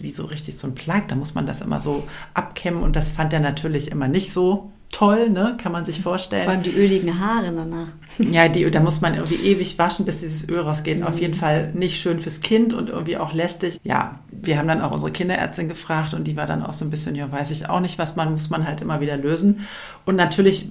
Speaker 2: wie so richtig so ein Plug, da muss man das immer so abkämmen und das fand er natürlich immer nicht so toll, ne? Kann man sich vorstellen.
Speaker 3: Vor allem die öligen Haare danach.
Speaker 2: Ja, die, da muss man irgendwie ewig waschen, bis dieses Öl rausgeht. Mhm. Auf jeden Fall nicht schön fürs Kind und irgendwie auch lästig. Ja, wir haben dann auch unsere Kinderärztin gefragt und die war dann auch so ein bisschen, ja, weiß ich auch nicht, was man, muss man halt immer wieder lösen. Und natürlich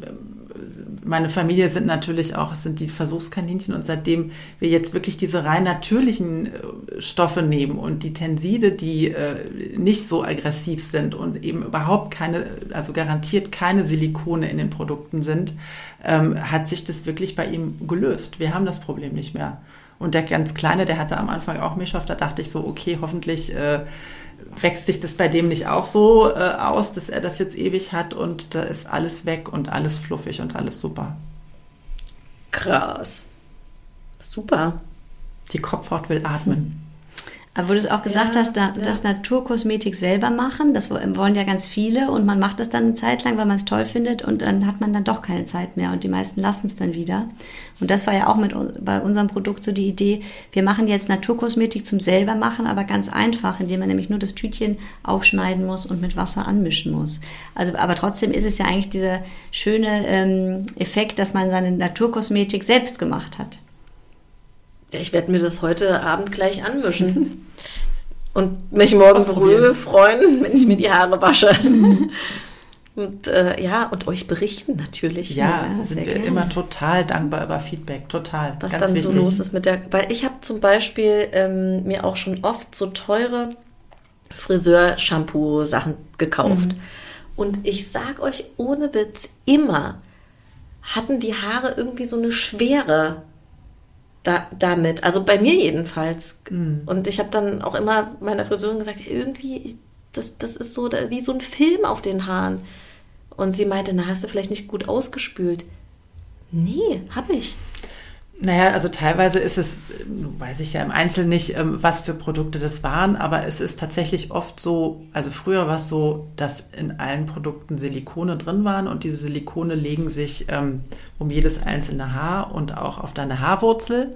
Speaker 2: meine Familie sind natürlich auch, sind die Versuchskaninchen und seitdem wir jetzt wirklich diese rein natürlichen äh, Stoffe nehmen und die Tenside, die äh, nicht so aggressiv sind und eben überhaupt keine, also garantiert keine Silikone in den Produkten sind, ähm, hat sich das wirklich bei ihm gelöst. Wir haben das Problem nicht mehr. Und der ganz Kleine, der hatte am Anfang auch Mischhoff, da dachte ich so, okay, hoffentlich äh, wächst sich das bei dem nicht auch so äh, aus, dass er das jetzt ewig hat und da ist alles weg und alles fluffig und alles super.
Speaker 1: Krass. Super.
Speaker 2: Die Kopfhaut will atmen.
Speaker 3: Aber wo du es auch gesagt ja, hast, da, ja. das Naturkosmetik selber machen, das wollen ja ganz viele und man macht das dann eine Zeit lang, weil man es toll findet und dann hat man dann doch keine Zeit mehr und die meisten lassen es dann wieder. Und das war ja auch mit bei unserem Produkt so die Idee, wir machen jetzt Naturkosmetik zum selber machen, aber ganz einfach, indem man nämlich nur das Tütchen aufschneiden muss und mit Wasser anmischen muss. Also, aber trotzdem ist es ja eigentlich dieser schöne ähm, Effekt, dass man seine Naturkosmetik selbst gemacht hat.
Speaker 1: Ja, ich werde mir das heute Abend gleich anmischen. und mich morgen früh freuen, wenn ich mir die Haare wasche. und äh, ja, und euch berichten natürlich.
Speaker 2: Ja, ja sind wir gerne. immer total dankbar über Feedback, total.
Speaker 1: Was dann wichtig. so los ist mit der, weil ich habe zum Beispiel ähm, mir auch schon oft so teure Friseur-Shampoo-Sachen gekauft. Mhm. Und ich sag euch ohne Witz, immer hatten die Haare irgendwie so eine Schwere da, damit. Also bei mir jedenfalls. Mhm. Und ich habe dann auch immer meiner Friseurin gesagt, irgendwie, das, das ist so wie so ein Film auf den Haaren. Und sie meinte, na, hast du vielleicht nicht gut ausgespült? Nee, habe ich.
Speaker 2: Naja, also teilweise ist es, weiß ich ja im Einzelnen nicht, ähm, was für Produkte das waren, aber es ist tatsächlich oft so, also früher war es so, dass in allen Produkten Silikone drin waren und diese Silikone legen sich ähm, um jedes einzelne Haar und auch auf deine Haarwurzel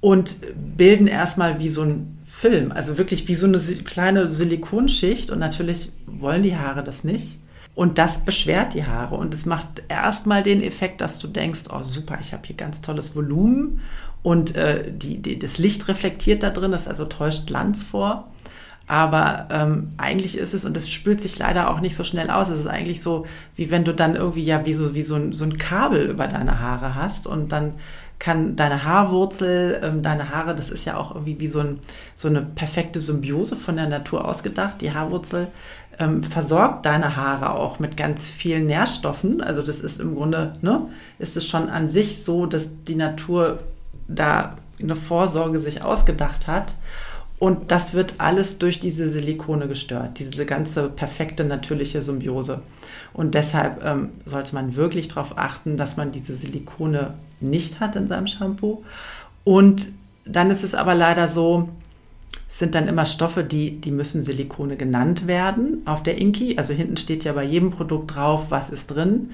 Speaker 2: und bilden erstmal wie so ein Film, also wirklich wie so eine kleine Silikonschicht und natürlich wollen die Haare das nicht. Und das beschwert die Haare und es macht erstmal den Effekt, dass du denkst, oh super, ich habe hier ganz tolles Volumen und äh, die, die, das Licht reflektiert da drin, das also täuscht Glanz vor. Aber ähm, eigentlich ist es, und das spült sich leider auch nicht so schnell aus, es ist eigentlich so, wie wenn du dann irgendwie ja wie so, wie so, ein, so ein Kabel über deine Haare hast und dann kann deine Haarwurzel, ähm, deine Haare, das ist ja auch irgendwie wie so, ein, so eine perfekte Symbiose von der Natur ausgedacht. Die Haarwurzel ähm, versorgt deine Haare auch mit ganz vielen Nährstoffen. Also das ist im Grunde, ne, ist es schon an sich so, dass die Natur da eine Vorsorge sich ausgedacht hat. Und das wird alles durch diese Silikone gestört, diese ganze perfekte natürliche Symbiose. Und deshalb ähm, sollte man wirklich darauf achten, dass man diese Silikone nicht hat in seinem Shampoo. Und dann ist es aber leider so, sind dann immer Stoffe, die, die müssen Silikone genannt werden auf der Inki. Also hinten steht ja bei jedem Produkt drauf, was ist drin.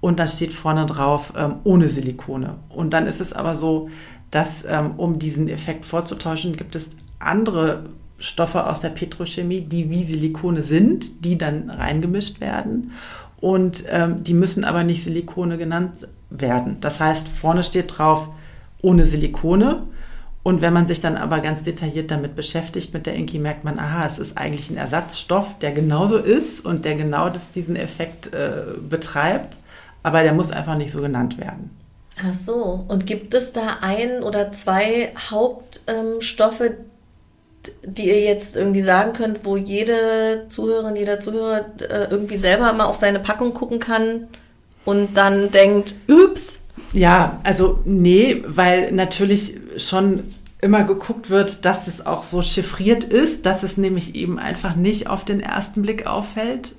Speaker 2: Und dann steht vorne drauf ähm, ohne Silikone. Und dann ist es aber so, dass ähm, um diesen Effekt vorzutäuschen, gibt es andere Stoffe aus der Petrochemie, die wie Silikone sind, die dann reingemischt werden. Und ähm, die müssen aber nicht Silikone genannt werden. Das heißt, vorne steht drauf ohne Silikone und wenn man sich dann aber ganz detailliert damit beschäftigt mit der Inki, merkt man, aha, es ist eigentlich ein Ersatzstoff, der genauso ist und der genau das, diesen Effekt äh, betreibt, aber der muss einfach nicht so genannt werden.
Speaker 1: Ach so, und gibt es da ein oder zwei Hauptstoffe, ähm, die ihr jetzt irgendwie sagen könnt, wo jede Zuhörerin, jeder Zuhörer äh, irgendwie selber mal auf seine Packung gucken kann und dann denkt, ups,
Speaker 2: ja, also nee, weil natürlich schon immer geguckt wird, dass es auch so chiffriert ist, dass es nämlich eben einfach nicht auf den ersten Blick auffällt.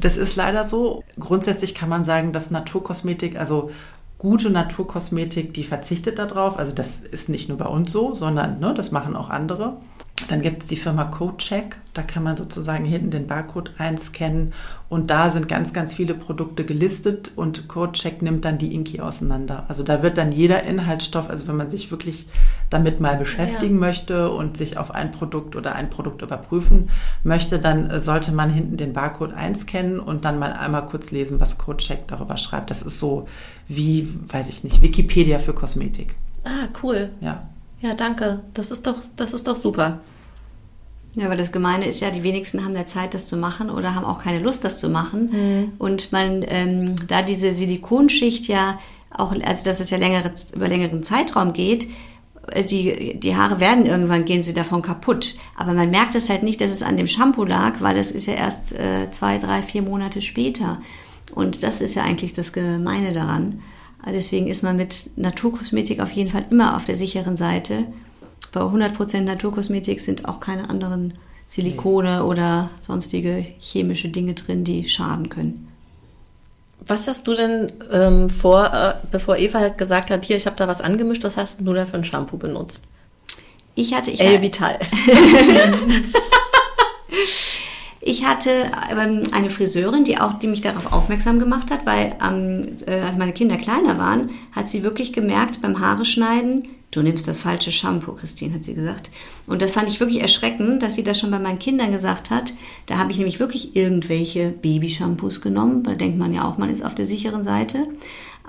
Speaker 2: Das ist leider so. Grundsätzlich kann man sagen, dass Naturkosmetik, also gute Naturkosmetik, die verzichtet darauf. Also das ist nicht nur bei uns so, sondern ne, das machen auch andere. Dann gibt es die Firma CodeCheck. Da kann man sozusagen hinten den Barcode einscannen und da sind ganz, ganz viele Produkte gelistet und CodeCheck nimmt dann die Inki auseinander. Also da wird dann jeder Inhaltsstoff, also wenn man sich wirklich damit mal beschäftigen ja. möchte und sich auf ein Produkt oder ein Produkt überprüfen möchte, dann äh, sollte man hinten den Barcode einscannen und dann mal einmal kurz lesen, was CodeCheck darüber schreibt. Das ist so wie, weiß ich nicht, Wikipedia für Kosmetik.
Speaker 1: Ah, cool.
Speaker 2: Ja.
Speaker 1: Ja, danke. Das ist doch, das ist doch super.
Speaker 3: Ja, aber das Gemeine ist ja, die wenigsten haben der Zeit, das zu machen oder haben auch keine Lust, das zu machen. Mhm. Und man, ähm, da diese Silikonschicht ja auch, also dass es ja längere, über längeren Zeitraum geht, äh, die, die Haare werden irgendwann, gehen sie davon kaputt. Aber man merkt es halt nicht, dass es an dem Shampoo lag, weil es ist ja erst äh, zwei, drei, vier Monate später. Und das ist ja eigentlich das Gemeine daran. Deswegen ist man mit Naturkosmetik auf jeden Fall immer auf der sicheren Seite. Bei 100% Naturkosmetik sind auch keine anderen Silikone oder sonstige chemische Dinge drin, die schaden können.
Speaker 1: Was hast du denn ähm, vor, äh, bevor Eva halt gesagt hat, hier, ich habe da was angemischt, was hast du da für ein Shampoo benutzt?
Speaker 3: Ich hatte... Ich
Speaker 1: El Vital.
Speaker 3: Ich hatte ähm, eine Friseurin, die auch, die mich darauf aufmerksam gemacht hat, weil ähm, äh, als meine Kinder kleiner waren, hat sie wirklich gemerkt beim Haare schneiden, du nimmst das falsche Shampoo, Christine, hat sie gesagt. Und das fand ich wirklich erschreckend, dass sie das schon bei meinen Kindern gesagt hat. Da habe ich nämlich wirklich irgendwelche Babyshampoos genommen. Da denkt man ja auch, man ist auf der sicheren Seite.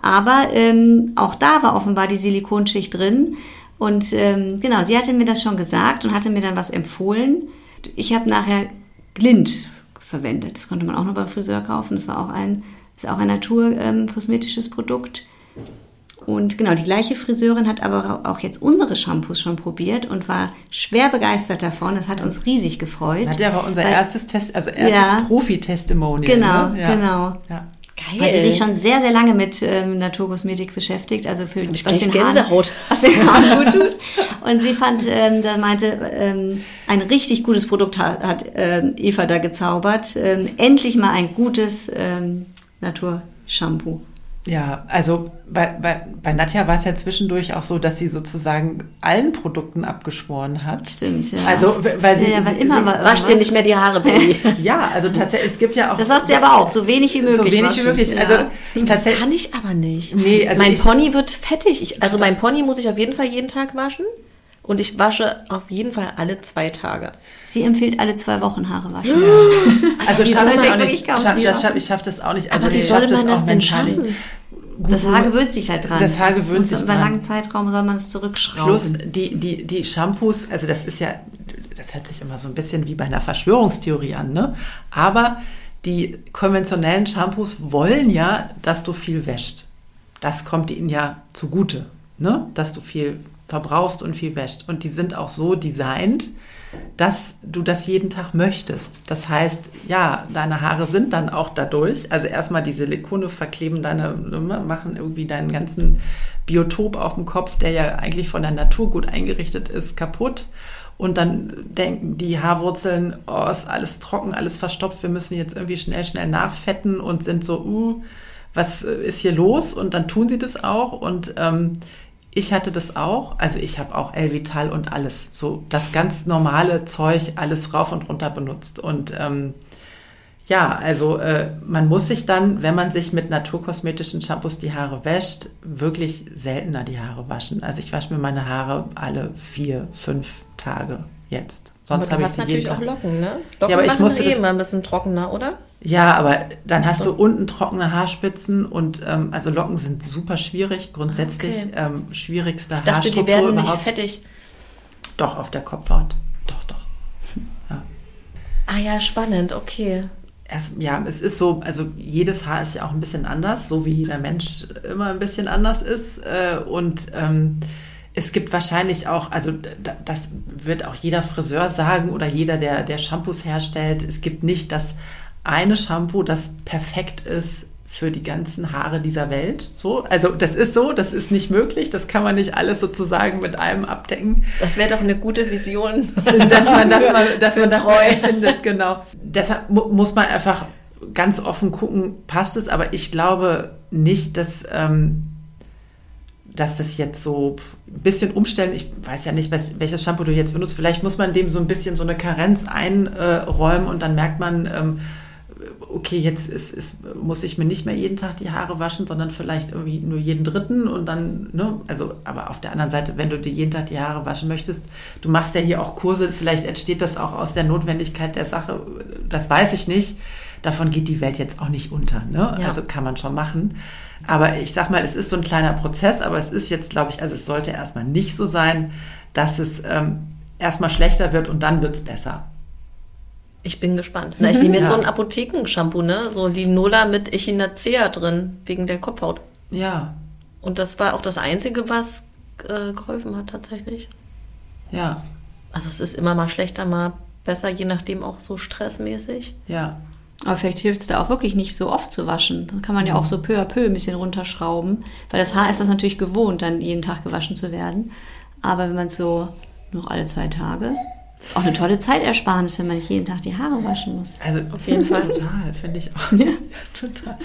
Speaker 3: Aber ähm, auch da war offenbar die Silikonschicht drin. Und ähm, genau, sie hatte mir das schon gesagt und hatte mir dann was empfohlen. Ich habe nachher Glint verwendet. Das konnte man auch noch beim Friseur kaufen. Das war auch ein, ist auch ein naturkosmetisches ähm, Produkt. Und genau, die gleiche Friseurin hat aber auch jetzt unsere Shampoos schon probiert und war schwer begeistert davon. Das hat uns riesig gefreut.
Speaker 2: Ja aber unser weil, erstes Test, also erstes ja, Profi-Testimonial.
Speaker 3: Genau, ne? ja. genau. Ja. Geil. Weil sie sich schon sehr, sehr lange mit ähm, Naturkosmetik beschäftigt, also für
Speaker 1: was den, Gänsehaut.
Speaker 3: Haaren, was den Haaren gut tut. Und sie fand, ähm, da meinte, ähm, ein richtig gutes Produkt hat, hat ähm, Eva da gezaubert. Ähm, endlich mal ein gutes ähm, Naturshampoo.
Speaker 2: Ja, also bei, bei, bei Nadja war es ja zwischendurch auch so, dass sie sozusagen allen Produkten abgeschworen hat.
Speaker 3: Stimmt, ja.
Speaker 2: Also, weil sie,
Speaker 3: ja, weil immer sie,
Speaker 1: wascht dir nicht mehr die Haare, Baby.
Speaker 2: ja, also tatsächlich, es gibt ja auch.
Speaker 3: Das sagt sie aber auch, so wenig wie möglich.
Speaker 2: So wenig waschen. wie möglich. Also, ja.
Speaker 1: das kann ich aber nicht.
Speaker 2: Nee, also
Speaker 1: mein ich, Pony wird fettig. Ich, also mein Pony muss ich auf jeden Fall jeden Tag waschen. Und ich wasche auf jeden Fall alle zwei Tage.
Speaker 3: Sie empfiehlt alle zwei Wochen Haare waschen.
Speaker 2: Also schaffe ich auch nicht. Schaff, das schaff, ich schaffe das auch nicht. Also
Speaker 1: Aber wie soll man das, das denn schaffen?
Speaker 3: das Haar gewöhnt sich halt dran.
Speaker 2: Das Haar gewöhnt sich.
Speaker 3: Über einen langen Zeitraum soll man es zurückschrauben.
Speaker 2: Plus die, die, die Shampoos, also das ist ja, das hört sich immer so ein bisschen wie bei einer Verschwörungstheorie an, ne? Aber die konventionellen Shampoos wollen ja, dass du viel wäscht. Das kommt ihnen ja zugute, ne? Dass du viel verbrauchst und viel wäscht. Und die sind auch so designt, dass du das jeden Tag möchtest. Das heißt, ja, deine Haare sind dann auch dadurch, also erstmal die Silikone verkleben deine, ne, machen irgendwie deinen ganzen Biotop auf dem Kopf, der ja eigentlich von der Natur gut eingerichtet ist, kaputt. Und dann denken die Haarwurzeln, oh, ist alles trocken, alles verstopft, wir müssen jetzt irgendwie schnell, schnell nachfetten und sind so, uh, was ist hier los? Und dann tun sie das auch. Und ähm, ich hatte das auch. Also ich habe auch Elvital und alles. So das ganz normale Zeug, alles rauf und runter benutzt. Und ähm, ja, also äh, man muss sich dann, wenn man sich mit naturkosmetischen Shampoos die Haare wäscht, wirklich seltener die Haare waschen. Also ich wasche mir meine Haare alle vier, fünf Tage jetzt.
Speaker 1: Sonst habe ich sie natürlich auch Locken, ne? Locken
Speaker 2: ja, aber ich musste
Speaker 1: eh immer ein bisschen trockener, oder?
Speaker 2: Ja, aber dann hast du unten trockene Haarspitzen und ähm, also Locken sind super schwierig. Grundsätzlich okay. ähm, schwierigste
Speaker 1: ich dachte, Haarstruktur die werden überhaupt. nicht fettig.
Speaker 2: Doch, auf der Kopfhaut. Doch, doch.
Speaker 1: Ja. Ah ja, spannend, okay.
Speaker 2: Es, ja, es ist so, also jedes Haar ist ja auch ein bisschen anders, so wie jeder Mensch immer ein bisschen anders ist. Äh, und ähm, es gibt wahrscheinlich auch, also das wird auch jeder Friseur sagen oder jeder, der, der Shampoos herstellt, es gibt nicht das eine Shampoo, das perfekt ist für die ganzen Haare dieser Welt. So, also das ist so, das ist nicht möglich, das kann man nicht alles sozusagen mit allem abdecken.
Speaker 1: Das wäre doch eine gute Vision,
Speaker 2: dass man das mal, dass man das mal findet, genau. Deshalb mu muss man einfach ganz offen gucken, passt es, aber ich glaube nicht, dass ähm, dass das jetzt so ein bisschen umstellen, ich weiß ja nicht, welches Shampoo du jetzt benutzt, vielleicht muss man dem so ein bisschen so eine Karenz einräumen und dann merkt man, ähm, okay, jetzt ist, ist, muss ich mir nicht mehr jeden Tag die Haare waschen, sondern vielleicht irgendwie nur jeden dritten und dann, ne, also, aber auf der anderen Seite, wenn du dir jeden Tag die Haare waschen möchtest, du machst ja hier auch Kurse, vielleicht entsteht das auch aus der Notwendigkeit der Sache, das weiß ich nicht. Davon geht die Welt jetzt auch nicht unter, ne? Ja. Also kann man schon machen. Aber ich sag mal, es ist so ein kleiner Prozess, aber es ist jetzt, glaube ich, also es sollte erstmal nicht so sein, dass es ähm, erstmal schlechter wird und dann wird es besser.
Speaker 1: Ich bin gespannt. Na, ich nehme jetzt ja. so ein Apothekenshampoo, ne? So die Nola mit Echinacea drin, wegen der Kopfhaut.
Speaker 2: Ja.
Speaker 1: Und das war auch das Einzige, was äh, geholfen hat tatsächlich.
Speaker 2: Ja.
Speaker 1: Also es ist immer mal schlechter, mal besser, je nachdem auch so stressmäßig.
Speaker 2: Ja.
Speaker 3: Aber vielleicht hilft es da auch wirklich nicht so oft zu waschen. Dann kann man ja auch so peu à peu ein bisschen runterschrauben. Weil das Haar ist das natürlich gewohnt, dann jeden Tag gewaschen zu werden. Aber wenn man so noch alle zwei Tage ist auch eine tolle Zeitersparnis, wenn man nicht jeden Tag die Haare waschen muss.
Speaker 2: Also auf jeden Fall total, finde ich auch. Ja. ja. total.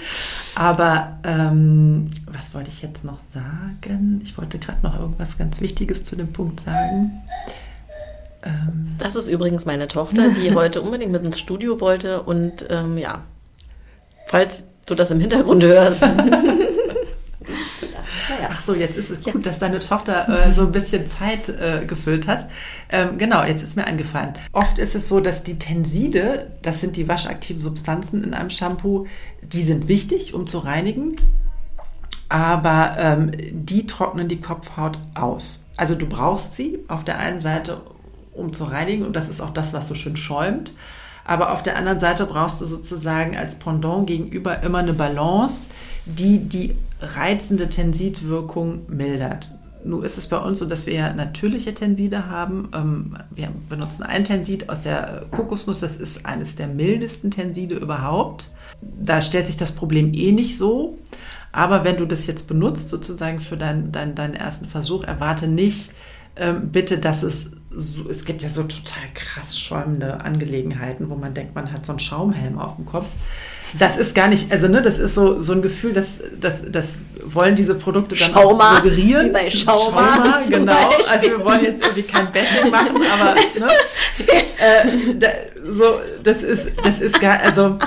Speaker 2: Aber ähm, was wollte ich jetzt noch sagen? Ich wollte gerade noch irgendwas ganz Wichtiges zu dem Punkt sagen.
Speaker 1: Ähm. Das ist übrigens meine Tochter, die heute unbedingt mit ins Studio wollte. Und ähm, ja, falls du das im Hintergrund hörst.
Speaker 2: Naja. Ach so, jetzt ist es gut, ja. dass deine Tochter äh, so ein bisschen Zeit äh, gefüllt hat. Ähm, genau, jetzt ist mir eingefallen. Oft ist es so, dass die Tenside, das sind die waschaktiven Substanzen in einem Shampoo, die sind wichtig, um zu reinigen, aber ähm, die trocknen die Kopfhaut aus. Also du brauchst sie auf der einen Seite, um zu reinigen und das ist auch das, was so schön schäumt. Aber auf der anderen Seite brauchst du sozusagen als Pendant gegenüber immer eine Balance, die die reizende Tensidwirkung mildert. Nun ist es bei uns so, dass wir ja natürliche Tenside haben. Ähm, wir benutzen ein Tensid aus der Kokosnuss. Das ist eines der mildesten Tenside überhaupt. Da stellt sich das Problem eh nicht so. Aber wenn du das jetzt benutzt, sozusagen für dein, dein, deinen ersten Versuch, erwarte nicht ähm, bitte, dass es so, es gibt ja so total krass schäumende Angelegenheiten, wo man denkt, man hat so einen Schaumhelm auf dem Kopf. Das ist gar nicht, also ne, das ist so, so ein Gefühl, das, das, das wollen diese Produkte dann
Speaker 1: Schauma,
Speaker 2: auch suggerieren.
Speaker 1: Wie bei Schauma, Schauma
Speaker 2: genau. Beispiel. Also wir wollen jetzt irgendwie kein Bashing machen, aber ne, äh, da, so, das ist, das ist gar, also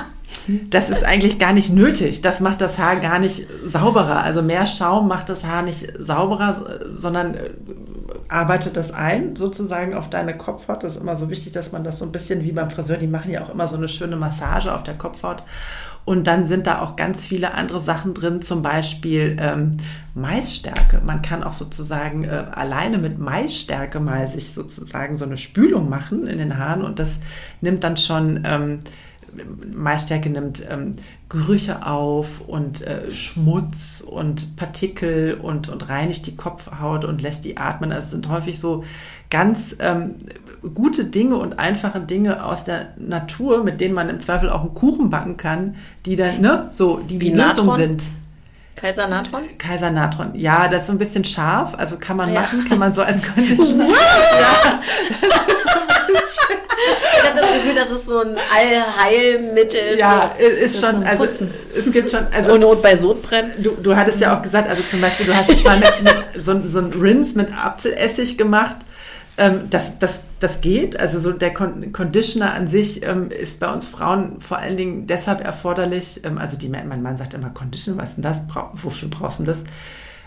Speaker 2: das ist eigentlich gar nicht nötig. Das macht das Haar gar nicht sauberer. Also mehr Schaum macht das Haar nicht sauberer, sondern arbeitet das ein, sozusagen auf deine Kopfhaut. Das ist immer so wichtig, dass man das so ein bisschen wie beim Friseur, die machen ja auch immer so eine schöne Massage auf der Kopfhaut. Und dann sind da auch ganz viele andere Sachen drin, zum Beispiel ähm, Maisstärke. Man kann auch sozusagen äh, alleine mit Maisstärke mal sich sozusagen so eine Spülung machen in den Haaren und das nimmt dann schon ähm, Maisstärke nimmt ähm, Gerüche auf und äh, Schmutz und Partikel und, und reinigt die Kopfhaut und lässt die atmen. Also es sind häufig so ganz ähm, gute Dinge und einfache Dinge aus der Natur, mit denen man im Zweifel auch einen Kuchen backen kann, die dann, ne, so, die die Lösung sind.
Speaker 1: Kaiser Natron?
Speaker 2: Kaiser Natron. Ja, das ist so ein bisschen scharf, also kann man ja. machen, kann man so als Conditioner. ja,
Speaker 1: ich habe das Gefühl, das ist so ein Allheilmittel.
Speaker 2: Ja, so, ist schon, also es gibt schon, also
Speaker 1: und Not bei Sodbrennen.
Speaker 2: Du, du hattest ja auch gesagt, also zum Beispiel, du hast es mal mit, mit so, so ein Rinse mit Apfelessig gemacht. Ähm, das, das, das geht. Also so der Conditioner an sich ähm, ist bei uns Frauen vor allen Dingen deshalb erforderlich. Ähm, also die, mein Mann sagt immer, Conditioner, was ist denn das? Bra wofür brauchst du das?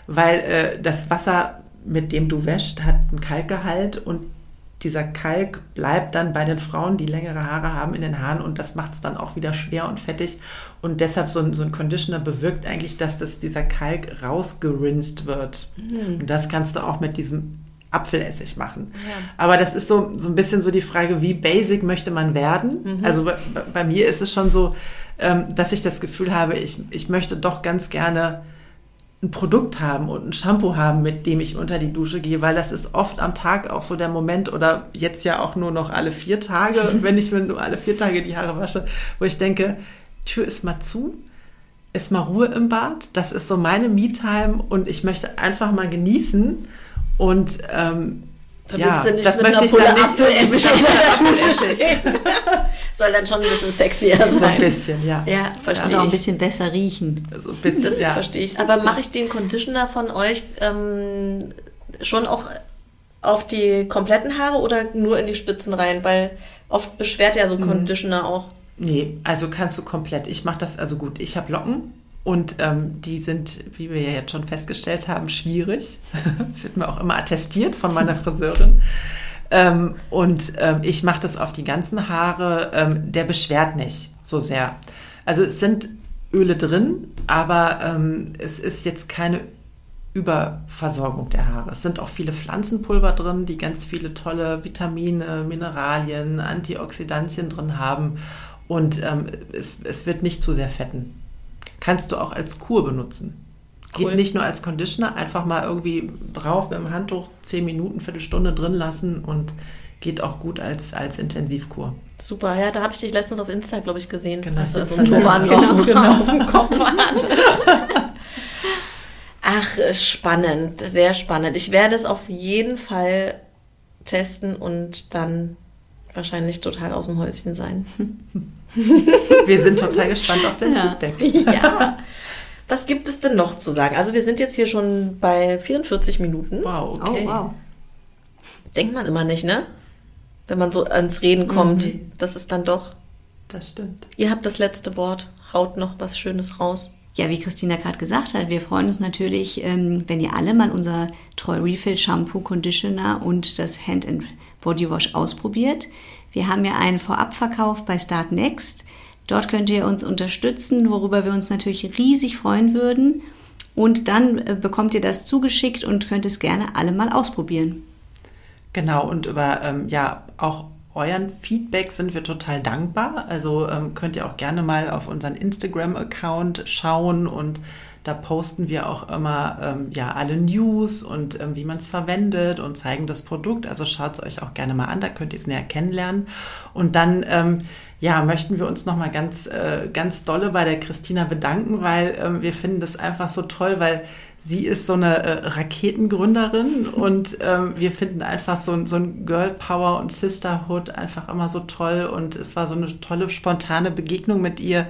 Speaker 2: Weil äh, das Wasser, mit dem du wäschst, hat einen Kalkgehalt und dieser Kalk bleibt dann bei den Frauen, die längere Haare haben, in den Haaren und das macht es dann auch wieder schwer und fettig. Und deshalb so ein, so ein Conditioner bewirkt eigentlich, dass das, dieser Kalk rausgerinst wird. Mhm. Und das kannst du auch mit diesem Apfelessig machen. Ja. Aber das ist so, so ein bisschen so die Frage, wie basic möchte man werden? Mhm. Also bei, bei, mir ist es schon so, ähm, dass ich das Gefühl habe, ich, ich möchte doch ganz gerne ein Produkt haben und ein Shampoo haben, mit dem ich unter die Dusche gehe, weil das ist oft am Tag auch so der Moment oder jetzt ja auch nur noch alle vier Tage, wenn ich mir nur alle vier Tage die Haare wasche, wo ich denke, Tür ist mal zu, ist mal Ruhe im Bad, das ist so meine Me-Time und ich möchte einfach mal genießen und ähm, ja, das möchte ich dann nicht,
Speaker 1: Soll dann schon ein bisschen sexier sein.
Speaker 2: So ein bisschen, ja.
Speaker 1: Ja, verstehe
Speaker 3: Und auch ein
Speaker 1: ich.
Speaker 3: bisschen besser riechen.
Speaker 2: So ein bisschen,
Speaker 1: Das
Speaker 2: ja.
Speaker 1: verstehe ich. Aber mache ich den Conditioner von euch ähm, schon auch auf die kompletten Haare oder nur in die Spitzen rein? Weil oft beschwert ja so Conditioner auch.
Speaker 2: Nee, also kannst du komplett. Ich mache das, also gut, ich habe Locken und ähm, die sind, wie wir ja jetzt schon festgestellt haben, schwierig. Das wird mir auch immer attestiert von meiner Friseurin. Ähm, und ähm, ich mache das auf die ganzen Haare. Ähm, der beschwert nicht so sehr. Also es sind Öle drin, aber ähm, es ist jetzt keine Überversorgung der Haare. Es sind auch viele Pflanzenpulver drin, die ganz viele tolle Vitamine, Mineralien, Antioxidantien drin haben. Und ähm, es, es wird nicht zu sehr fetten. Kannst du auch als Kur benutzen.
Speaker 1: Cool.
Speaker 2: Geht nicht nur als Conditioner, einfach mal irgendwie drauf mit dem Handtuch 10 Minuten, Viertelstunde drin lassen und geht auch gut als, als Intensivkur.
Speaker 1: Super, ja, da habe ich dich letztens auf Insta, glaube ich, gesehen.
Speaker 2: Genau.
Speaker 1: Als du so einen Turban
Speaker 2: Genau,
Speaker 1: auf,
Speaker 2: genau.
Speaker 1: auf dem Kopf hatte. Ach, spannend, sehr spannend. Ich werde es auf jeden Fall testen und dann wahrscheinlich total aus dem Häuschen sein.
Speaker 2: Wir sind total gespannt auf den
Speaker 3: Ja.
Speaker 2: Feedback.
Speaker 1: ja. Was gibt es denn noch zu sagen? Also wir sind jetzt hier schon bei 44 Minuten.
Speaker 2: Wow, okay.
Speaker 3: Oh, wow.
Speaker 1: Denkt man immer nicht, ne? Wenn man so ans Reden kommt.
Speaker 2: Mhm.
Speaker 1: Das ist dann doch.
Speaker 2: Das stimmt.
Speaker 1: Ihr habt das letzte Wort. Haut noch was Schönes raus.
Speaker 3: Ja, wie Christina gerade gesagt hat, wir freuen uns natürlich, ähm, wenn ihr alle mal unser Treu Refill Shampoo, Conditioner und das Hand and Body Wash ausprobiert. Wir haben ja einen Vorabverkauf bei Start Next. Dort könnt ihr uns unterstützen, worüber wir uns natürlich riesig freuen würden. Und dann äh, bekommt ihr das zugeschickt und könnt es gerne alle mal ausprobieren.
Speaker 2: Genau, und über ähm, ja auch euren Feedback sind wir total dankbar. Also ähm, könnt ihr auch gerne mal auf unseren Instagram-Account schauen und da posten wir auch immer ähm, ja alle News und ähm, wie man es verwendet und zeigen das Produkt. Also schaut es euch auch gerne mal an, da könnt ihr es näher kennenlernen. Und dann ähm, ja, möchten wir uns nochmal ganz, äh, ganz dolle bei der Christina bedanken, weil ähm, wir finden das einfach so toll, weil sie ist so eine äh, Raketengründerin und ähm, wir finden einfach so, ein- so ein Girl Power und Sisterhood einfach immer so toll und es war so eine tolle spontane Begegnung mit ihr.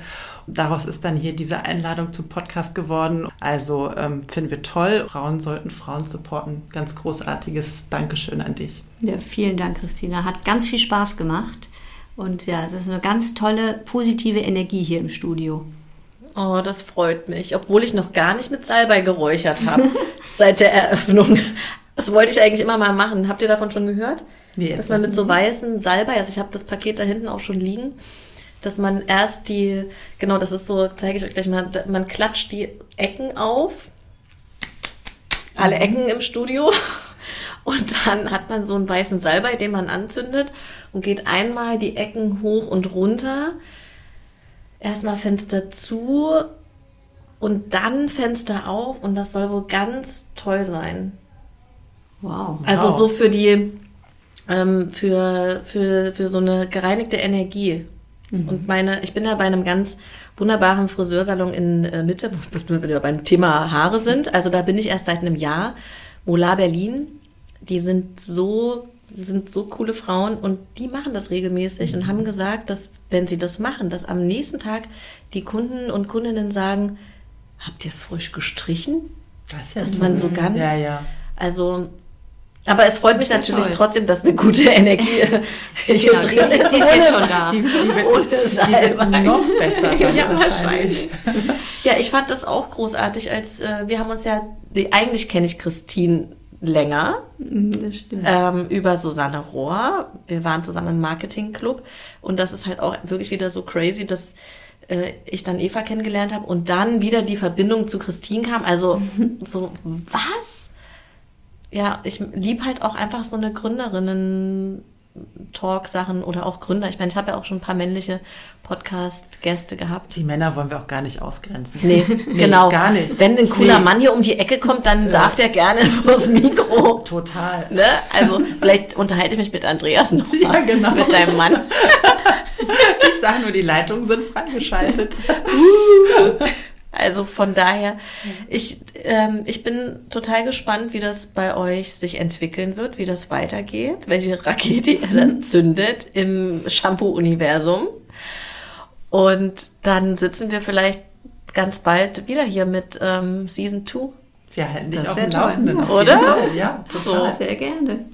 Speaker 2: Daraus ist dann hier diese Einladung zum Podcast geworden. Also ähm, finden wir toll. Frauen sollten Frauen supporten. Ganz großartiges Dankeschön an dich.
Speaker 3: Ja, vielen Dank, Christina. Hat ganz viel Spaß gemacht. Und ja, es ist eine ganz tolle, positive Energie hier im Studio.
Speaker 1: Oh, das freut mich. Obwohl ich noch gar nicht mit Salbei geräuchert habe seit der Eröffnung. Das wollte ich eigentlich immer mal machen. Habt ihr davon schon gehört?
Speaker 2: Nee,
Speaker 1: dass man mit so weißen Salbei, also ich habe das Paket da hinten auch schon liegen, dass man erst die, genau, das ist so, zeige ich euch gleich mal, man klatscht die Ecken auf, alle Ecken im Studio. Und dann hat man so einen weißen Salbei, den man anzündet und geht einmal die Ecken hoch und runter. Erstmal Fenster zu und dann Fenster auf und das soll wohl ganz toll sein.
Speaker 3: Wow.
Speaker 1: Also
Speaker 2: Wow.
Speaker 1: so für die, ähm, für, für, für so eine gereinigte Energie. Und meine, ich bin ja bei einem ganz wunderbaren Friseursalon in äh, Mitte, wo wir beim Thema Haare sind. Also da bin ich erst seit einem Jahr. Mola Berlin, die sind so, sind so coole Frauen und die machen das regelmäßig und haben gesagt, dass wenn sie das machen, dass am nächsten Tag die Kunden und Kundinnen sagen, habt ihr frisch gestrichen?
Speaker 2: Das ist ja
Speaker 1: Dass man so ganz,
Speaker 2: Ja, ja.
Speaker 1: also, aber es freut mich natürlich
Speaker 3: toll.
Speaker 1: trotzdem, dass eine gute Energie hier
Speaker 3: Genau, die,
Speaker 1: drin
Speaker 3: ist- die ist jetzt schon da.
Speaker 2: Die, die wird,
Speaker 1: Ohne
Speaker 2: die wird
Speaker 1: Salbei.
Speaker 2: noch besser.
Speaker 1: Ja, wahrscheinlich. Ja, ich fand das auch großartig, als äh, wir haben uns ja, die, eigentlich kenne ich Christine länger
Speaker 3: Mhm,
Speaker 1: ähm, über Susanne Rohr. Wir waren zusammen im Marketingclub und das ist halt auch wirklich wieder so crazy, dass äh, ich dann Eva kennengelernt habe und dann wieder die Verbindung zu Christine kam. Also so, was? Ja, ich lieb halt auch einfach so eine Gründerinnen. Talk-Sachen oder auch Gründer. Ich meine, ich habe ja auch schon ein paar männliche Podcast-Gäste gehabt.
Speaker 2: Die Männer wollen wir auch gar nicht ausgrenzen.
Speaker 1: Nee, genau.
Speaker 2: gar nicht.
Speaker 1: Wenn ein cooler
Speaker 2: Nee.
Speaker 1: Mann hier um die Ecke kommt, dann darf der gerne vors Mikro.
Speaker 2: Total.
Speaker 1: Ne? Also vielleicht unterhalte ich mich mit Andreas noch mal,
Speaker 2: Ja, genau.
Speaker 1: mit deinem Mann.
Speaker 2: Ich sage nur, die Leitungen sind freigeschaltet.
Speaker 1: Also von daher, ich, ähm, ich bin total gespannt, wie das bei euch sich entwickeln wird, wie das weitergeht, welche Rakete ihr dann zündet im Shampoo-Universum. Und dann sitzen wir vielleicht ganz bald wieder hier mit ähm, Season 2.
Speaker 2: Wir halten dich
Speaker 3: Das
Speaker 2: auf dem
Speaker 3: toll.
Speaker 2: Laufenden. auf
Speaker 1: Oder?
Speaker 2: Fall. Ja, total.
Speaker 3: Sehr gerne.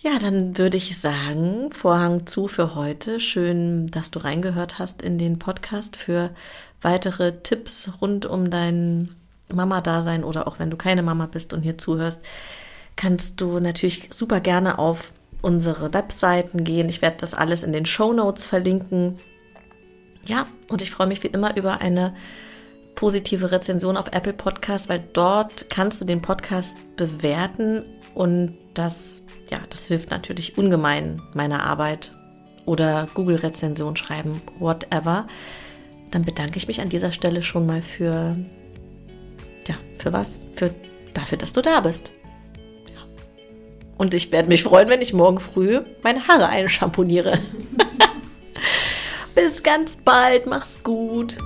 Speaker 1: Ja, dann würde ich sagen, Vorhang zu für heute. Schön, dass du reingehört hast in den Podcast für weitere Tipps rund um dein Mama-Dasein oder auch wenn du keine Mama bist und hier zuhörst, kannst du natürlich super gerne auf unsere Webseiten gehen. Ich werde das alles in den Show Notes verlinken. Ja, und ich freue mich wie immer über eine positive Rezension auf Apple Podcast, weil dort kannst du den Podcast bewerten und das, ja, das hilft natürlich ungemein meiner Arbeit oder Google-Rezension schreiben, whatever. Dann bedanke ich mich an dieser Stelle schon mal für, ja, für was? Für, dafür, dass du da bist. Und ich werde mich freuen, wenn ich morgen früh meine Haare einschamponiere. Bis ganz bald, mach's gut.